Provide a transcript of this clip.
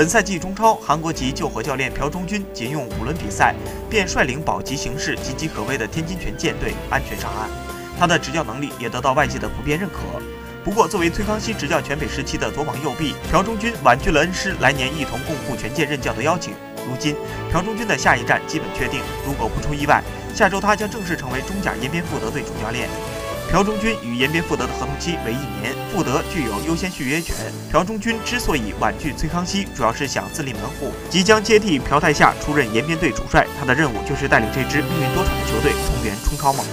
本赛季中超，韩国籍救火教练朴忠勋仅用五轮比赛，便率领保级形势岌岌可危的天津权健队安全上岸。他的执教能力也得到外界的普遍认可。不过，作为崔康熙执教全北时期的左膀右臂，朴忠勋婉拒了恩师来年一同共赴权健任教的邀请。如今，朴忠勋的下一站基本确定，如果不出意外，下周他将正式成为中甲延边富德队主教练。朴忠勋与延边富德的合同期为一年，富德具有优先续约权。朴忠勋之所以婉拒崔康熙，主要是想自立门户，即将接替朴泰夏出任延边队主帅。他的任务就是带领这支命运多舛的球队重圆冲超梦。